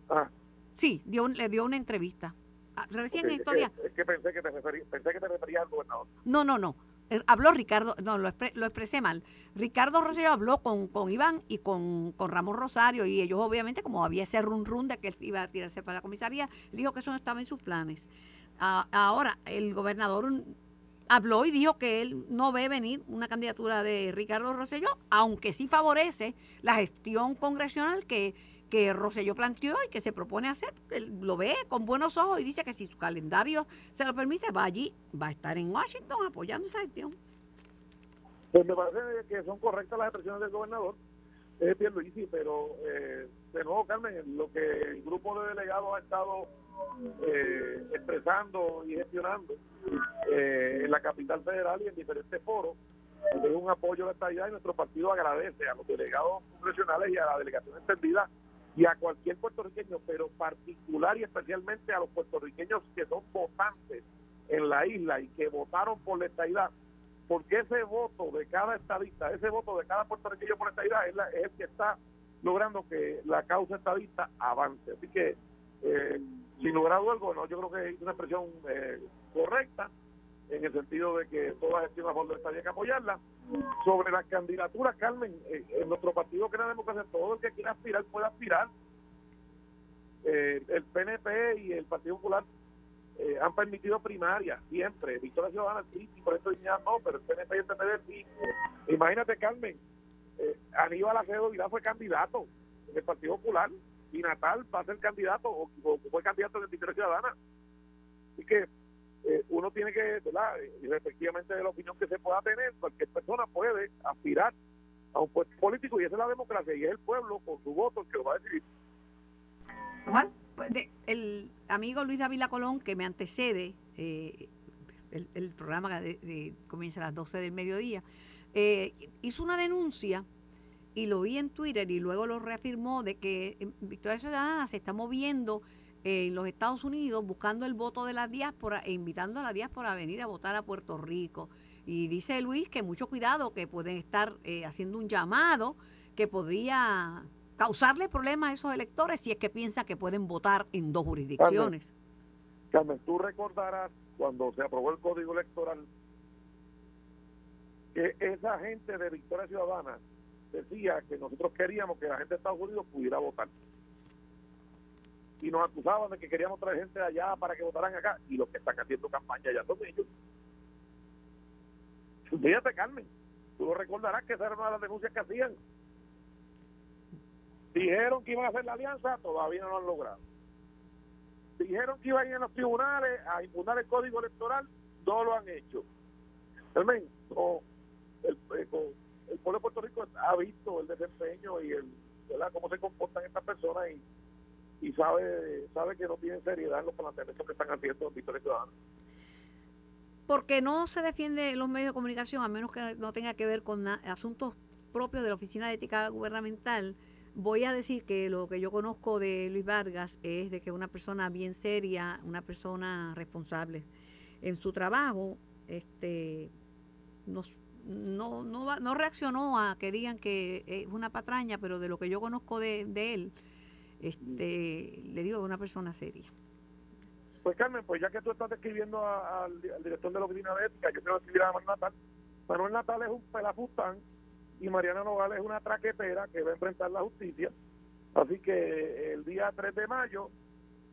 Ah, Sí, dio, le dio una entrevista. Ah, Recién en es, estos días. es que pensé que te referí- pensé que te referías al gobernador. No, no, no. Eh, Habló Ricardo, no, lo, expre- lo expresé mal. Ricardo Rosselló habló con, con Iván y con, con Ramón Rosario y ellos obviamente, como había ese run run de que él iba a tirarse para la comisaría, dijo que eso no estaba en sus planes. Ah, ahora, el gobernador habló y dijo que él no ve venir una candidatura de Ricardo Rosselló, aunque sí favorece la gestión congresional que, que Rosselló planteó y que se propone hacer. Él lo ve con buenos ojos y dice que si su calendario se lo permite, va allí, va a estar en Washington apoyando esa gestión. Pues me parece que son correctas las expresiones del gobernador, es Pierluisi, pero eh, de nuevo, Carmen, lo que el grupo de delegados ha estado eh, expresando y gestionando eh, en la capital federal y en diferentes foros es un apoyo a la estabilidad y nuestro partido agradece a los delegados congresionales y a la delegación extendida y a cualquier puertorriqueño, pero particular y especialmente a los puertorriqueños que son votantes en la isla y que votaron por la estabilidad porque ese voto de cada estadista, ese voto de cada puertorriqueño por esta idea es, la- es el que está logrando que la causa estadista avance. Así que, eh, sin lograr algo, no, yo creo que es una expresión eh, correcta en el sentido de que toda gestión a favor hay que apoyarla. Sobre las candidaturas, Carmen, eh, en nuestro partido que la democracia, todo el que quiera aspirar puede aspirar. el PNP y el Partido Popular han permitido primarias siempre. Victoria Ciudadana sí, y por eso dignidad no, pero el PNP y el PPD sí. Imagínate, Carmen, eh, Aníbal Acevedo Vilá fue candidato en el Partido Popular y Natal va a ser candidato o, fue candidato en el Victoria Ciudadana. Así que eh, uno tiene que, ¿verdad? Y respectivamente de la opinión que se pueda tener, cualquier persona puede aspirar a un puesto político y esa es la democracia y es el pueblo con su voto el que lo va a decidir. Juan, pues, el amigo Luis David Colón que me antecede, eh, el, programa de, comienza a las 12 del mediodía, eh, hizo una denuncia y lo vi en Twitter y luego lo reafirmó de que eh, Victoria Ciudadana se está moviendo en los Estados Unidos buscando el voto de la diáspora e invitando a la diáspora a venir a votar a Puerto Rico. Y dice Luis que mucho cuidado, que pueden estar eh, haciendo un llamado que podría causarle problemas a esos electores si es que piensa que pueden votar en dos jurisdicciones. Carmen tú recordarás cuando se aprobó el Código Electoral que esa gente de Victoria Ciudadana decía que nosotros queríamos que la gente de Estados Unidos pudiera votar. Y nos acusaban de que queríamos traer gente de allá para que votaran acá. Y los que están haciendo campaña ya son ellos. Fíjate, Carmen, tú lo recordarás que esa era una de las denuncias que hacían. Dijeron que iban a hacer la alianza, todavía no lo han logrado. Dijeron que iban a ir a los tribunales a impugnar el código electoral, no lo han hecho. Carmen, no, el, eh, el pueblo de Puerto Rico ha visto el desempeño y el cómo se comportan estas personas y, y sabe sabe que no tienen seriedad los planteamientos que están haciendo los Victoria Ciudadanos. Porque no se defiende los medios de comunicación, a menos que no tenga que ver con asuntos propios de la Oficina de Ética Gubernamental. Voy a decir que lo que yo conozco de Luis Vargas es de que una persona bien seria, una persona responsable en su trabajo, este, nos no, no, no reaccionó a que digan que es una patraña, pero de lo que yo conozco de, él, este, le digo una persona seria. Pues Carmen, pues ya que tú estás describiendo al director de la oficina de ética, yo quiero escribir a Manuel Natal. Manuel Natal es un pelafustán y Mariana Nogales es una traquetera que va a enfrentar la justicia. Así que el día 3 de mayo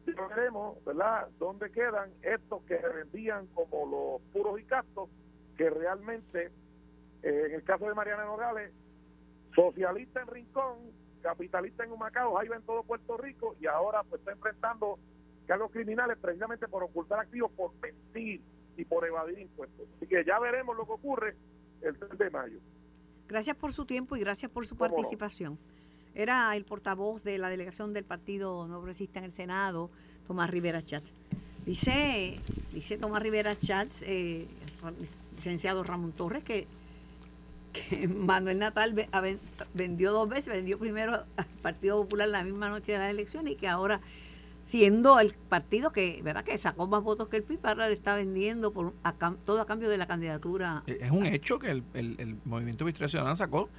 veremos, ¿verdad?, dónde quedan estos que se vendían como los puros y castos, que realmente eh, en el caso de Mariana Nogales, socialista en Rincón, capitalista en Humacao, ahí en todo Puerto Rico y ahora pues está enfrentando cargos criminales precisamente por ocultar activos, por mentir y por evadir impuestos. Así que ya veremos lo que ocurre el 3 de mayo. Gracias por su tiempo y gracias por su participación. Era el portavoz de la delegación del Partido No Progresista en el Senado, Tomás Rivera Chats. Dice, dice Tomás Rivera Chats, eh, licenciado Ramón Torres, que <laughs> Manuel Natal vendió dos veces, vendió primero al Partido Popular la misma noche de las elecciones y que ahora siendo el partido que verdad que sacó más votos que el PIB, ahora le está vendiendo por todo a cambio de la candidatura. E, es un hecho que el, Movimiento Victoria Ciudadana sacó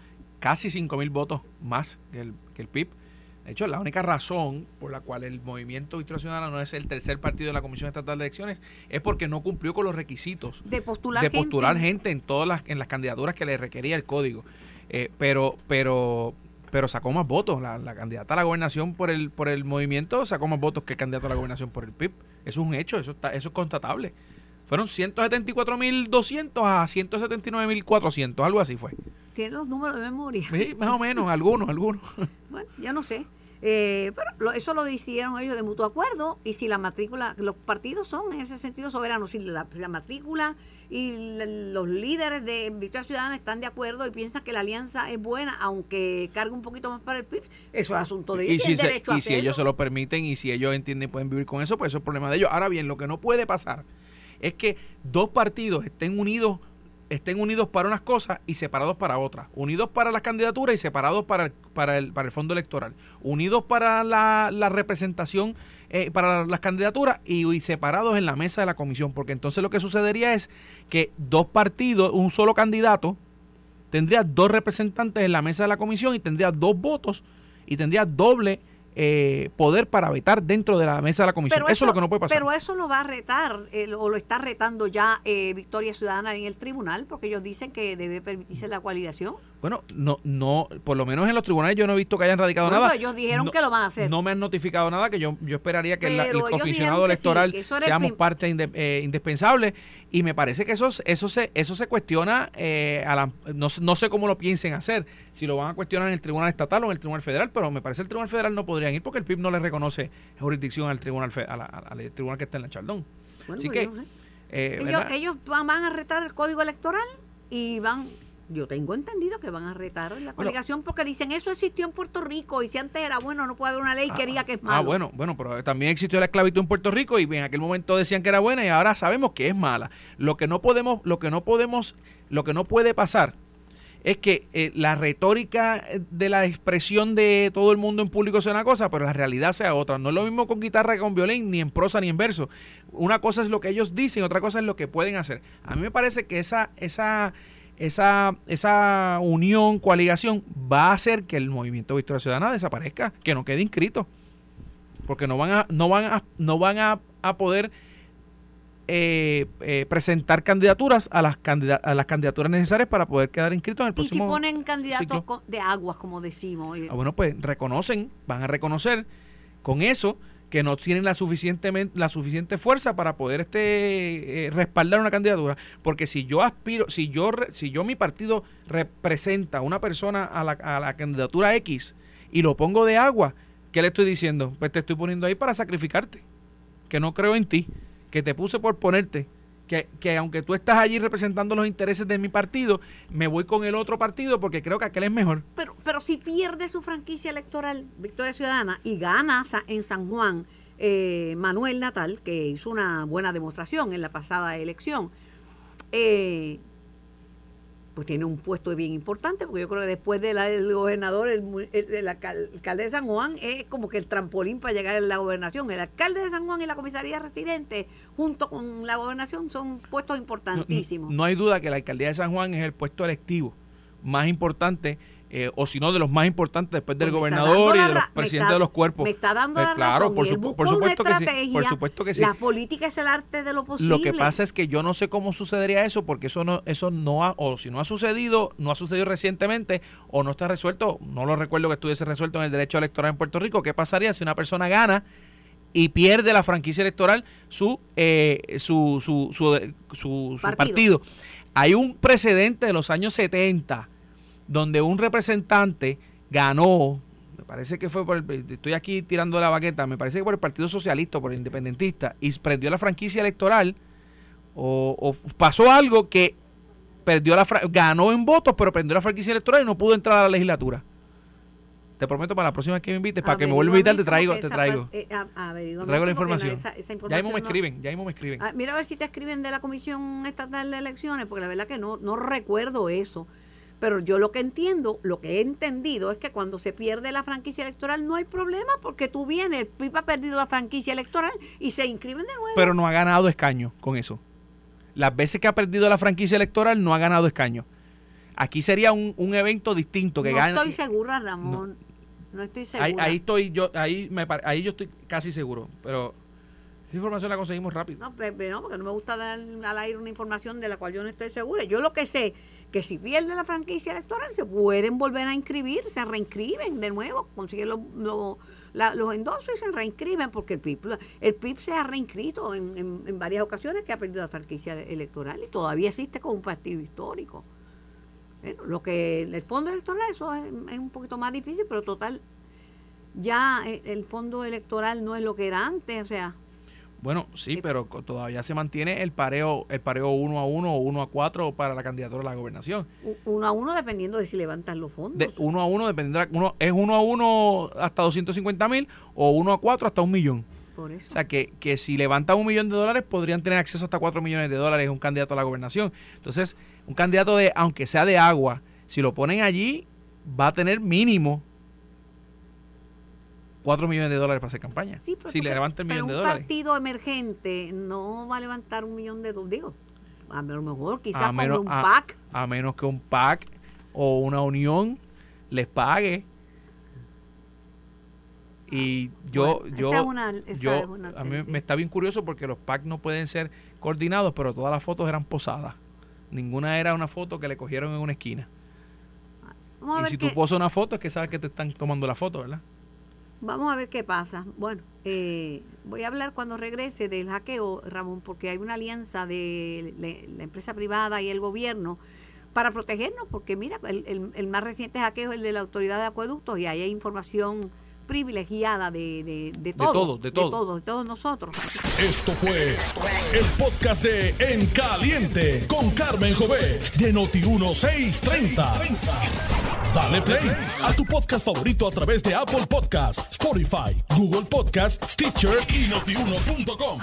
casi 5 mil votos más que el, que el PIB de hecho, la única razón por la cual el Movimiento Victoria Ciudadana no es el tercer partido de la Comisión Estatal de Elecciones es porque no cumplió con los requisitos de postular, de postular gente. en todas las, en las candidaturas que le requería el código. Eh, pero, pero, pero sacó más votos. La, candidata a la gobernación por el, por el movimiento sacó más votos que el candidato a la gobernación por el PIB. Eso es un hecho, eso, está, eso es constatable. Fueron 174.200 a 179.400, algo así fue. ¿Tiene los números de memoria? Sí, más o menos, algunos, algunos. Bueno, ya no sé. Eh, pero eso lo decidieron ellos de mutuo acuerdo y si la matrícula, los partidos son en ese sentido soberanos, si la, matrícula y los líderes de Victoria Ciudadana están de acuerdo y piensan que la alianza es buena, aunque cargue un poquito más para el PIB, eso es asunto de ellos. Y, si, y si ellos se lo permiten y si ellos entienden pueden vivir con eso, pues eso es problema de ellos. Ahora bien, lo que no puede pasar es que dos partidos estén unidos estén unidos para unas cosas y separados para otras. Unidos para las candidaturas y separados para el, para el, para el fondo electoral. Unidos para la, representación, eh, para las candidaturas y, separados en la mesa de la comisión. Porque entonces lo que sucedería es que dos partidos, un solo candidato, tendría dos representantes en la mesa de la comisión y tendría dos votos y tendría doble eh, poder para vetar dentro de la mesa de la comisión. eso, es lo que no puede pasar. Pero eso lo va a retar, eh, o lo está retando ya eh, Victoria Ciudadana en el tribunal, porque ellos dicen que debe permitirse la coaligación. Bueno, no, no, por lo menos en los tribunales yo no he visto que hayan radicado nada. Ellos dijeron que lo van a hacer. No me han notificado nada, que yo, yo esperaría que el comisionado electoral seamos parte eh, indispensable. Y me parece que eso, eso se, eso se cuestiona, eh, no, sé cómo lo piensen hacer, si lo van a cuestionar en el tribunal estatal o en el tribunal federal, pero me parece que el tribunal federal no ir porque el PIB no le reconoce jurisdicción al tribunal, al tribunal que está en la Chaldón. Así pues que, eh, ellos, ellos van a retar el código electoral y van yo tengo entendido que van a retar la coaligación porque dicen eso existió en Puerto Rico y si antes era bueno no puede haber una ley que diga que es ah, malo. Ah, bueno, bueno, pero también existió la esclavitud en Puerto Rico y en aquel momento decían que era buena y ahora sabemos que es mala. Lo que no podemos, lo que no podemos, lo que no puede pasar es que eh, la retórica de la expresión de todo el mundo en público sea una cosa, pero la realidad sea otra. No es lo mismo con guitarra que con violín, ni en prosa ni en verso. Una cosa es lo que ellos dicen, otra cosa es lo que pueden hacer. A mí me parece que esa, esa esa, esa unión, coaligación, va a hacer que el movimiento Victoria Ciudadana desaparezca, que no quede inscrito. Porque no van a, no van a, no van a, poder eh, eh, presentar candidaturas a las, a las candidaturas necesarias para poder quedar inscritos en el próximo. Y si ponen candidatos de aguas, como decimos. Ah, bueno, pues reconocen, van a reconocer con eso que no tienen la suficientemente la suficiente fuerza para poder este eh, respaldar una candidatura porque si yo aspiro si yo si yo mi partido representa a una persona a la, a la candidatura X y lo pongo de agua qué le estoy diciendo pues te estoy poniendo ahí para sacrificarte que no creo en ti que te puse por ponerte que, aunque tú estás allí representando los intereses de mi partido, me voy con el otro partido porque creo que aquel es mejor. Pero, pero si pierde su franquicia electoral, Victoria Ciudadana, y gana en San Juan eh, Manuel Natal, que hizo una buena demostración en la pasada elección, eh, pues tiene un puesto bien importante, porque yo creo que después del gobernador, el, el, alcalde de San Juan es como que el trampolín para llegar a la gobernación. El alcalde de San Juan y la comisaría residente, junto con la gobernación, son puestos importantísimos. no hay duda que la alcaldía de San Juan es el puesto electivo más importante eh, o si no de los más importantes después del pues gobernador y de los presidentes de los cuerpos. Me está dando pues la claro, Por, supuesto que sí, por supuesto que sí. La política es el arte de lo posible. Lo que pasa es que yo no sé cómo sucedería eso porque eso no eso no ha o si no ha sucedido, no ha sucedido recientemente o no está resuelto, no lo recuerdo que estuviese resuelto en el derecho electoral en Puerto Rico, ¿qué pasaría si una persona gana y pierde la franquicia electoral su eh, su, su, su, su partido. partido? Hay un precedente de los años 70 donde un representante ganó, me parece que fue por el, estoy aquí tirando la baqueta, me parece que por el Partido Socialista o por el Independentista, y prendió la franquicia electoral, o, pasó algo que perdió la ganó en votos, pero prendió la franquicia electoral y no pudo entrar a la legislatura. Te prometo para la próxima vez que me invites, para que me vuelva a invitar, te traigo, te traigo. Eh, traigo la información. Ya mismo me escriben, ya mismo me escriben. Ah, mira a ver si te escriben de la Comisión Estatal de Elecciones, porque la verdad que no, no recuerdo eso. Pero yo lo que entiendo, lo que he entendido es que cuando se pierde la franquicia electoral no hay problema porque tú vienes, el PIB ha perdido la franquicia electoral y se inscriben de nuevo. Pero no ha ganado escaño con eso. Las veces que ha perdido la franquicia electoral no ha ganado escaño. Aquí sería un, evento distinto que no gane. No estoy segura, Ramón. No, estoy segura. Ahí, estoy yo, ahí me ahí yo estoy casi seguro, pero esa información la conseguimos rápido. No, no, porque no me gusta dar al aire una información de la cual yo no estoy segura. Yo lo que sé que si pierde la franquicia electoral se pueden volver a inscribir, se reinscriben de nuevo, consiguen los, los, endosos y se reinscriben porque el PIB, el PIB se ha reinscrito en, en, varias ocasiones que ha perdido la franquicia electoral y todavía existe como un partido histórico. lo que el fondo electoral eso es, un poquito más difícil, pero total ya el fondo electoral no es lo que era antes, o sea, bueno, sí, pero todavía se mantiene el pareo el pareo 1 a 1 o 1 a 4 para la candidatura a la gobernación. 1 a 1 dependiendo de si levantan los fondos. De 1 a 1 dependiendo uno, es 1 a 1 hasta 250 mil o 1 a 4 hasta un millón. Por eso. O sea, que, que si levantan un millón de dólares podrían tener acceso hasta 4 millones de dólares un candidato a la gobernación. Entonces, un candidato de, aunque sea de agua, si lo ponen allí, va a tener mínimo 4 millones de dólares para hacer campaña. Sí, si le levanta el millón de dólares. Un partido emergente no va a levantar un millón de dólares. Digo, a lo mejor quizás con un PAC. A menos que un PAC o una unión les pague Y yo, Bueno, yo, esa es una- esa yo, es una a mí me está bien curioso porque los packs no pueden ser coordinados, pero todas las fotos eran posadas. Ninguna era una foto que le cogieron en una esquina. Vamos a Y si qué, tú posas una foto es que sabes que te están tomando la foto, ¿verdad? Vamos a ver qué pasa. Bueno, eh, voy a hablar cuando regrese del hackeo, Ramón, porque hay una alianza de la, empresa privada y el gobierno para protegernos, porque mira, el, el- el más reciente hackeo es el de la autoridad de acueductos y ahí hay información privilegiada de, de, de todos, todos, de todos. todos, de todos nosotros. Esto fue el podcast de En Caliente con Carmen Jovet de Noti1630. Dale play a tu podcast favorito a través de Apple Podcasts, Spotify, Google Podcasts, Stitcher y notiuno.com.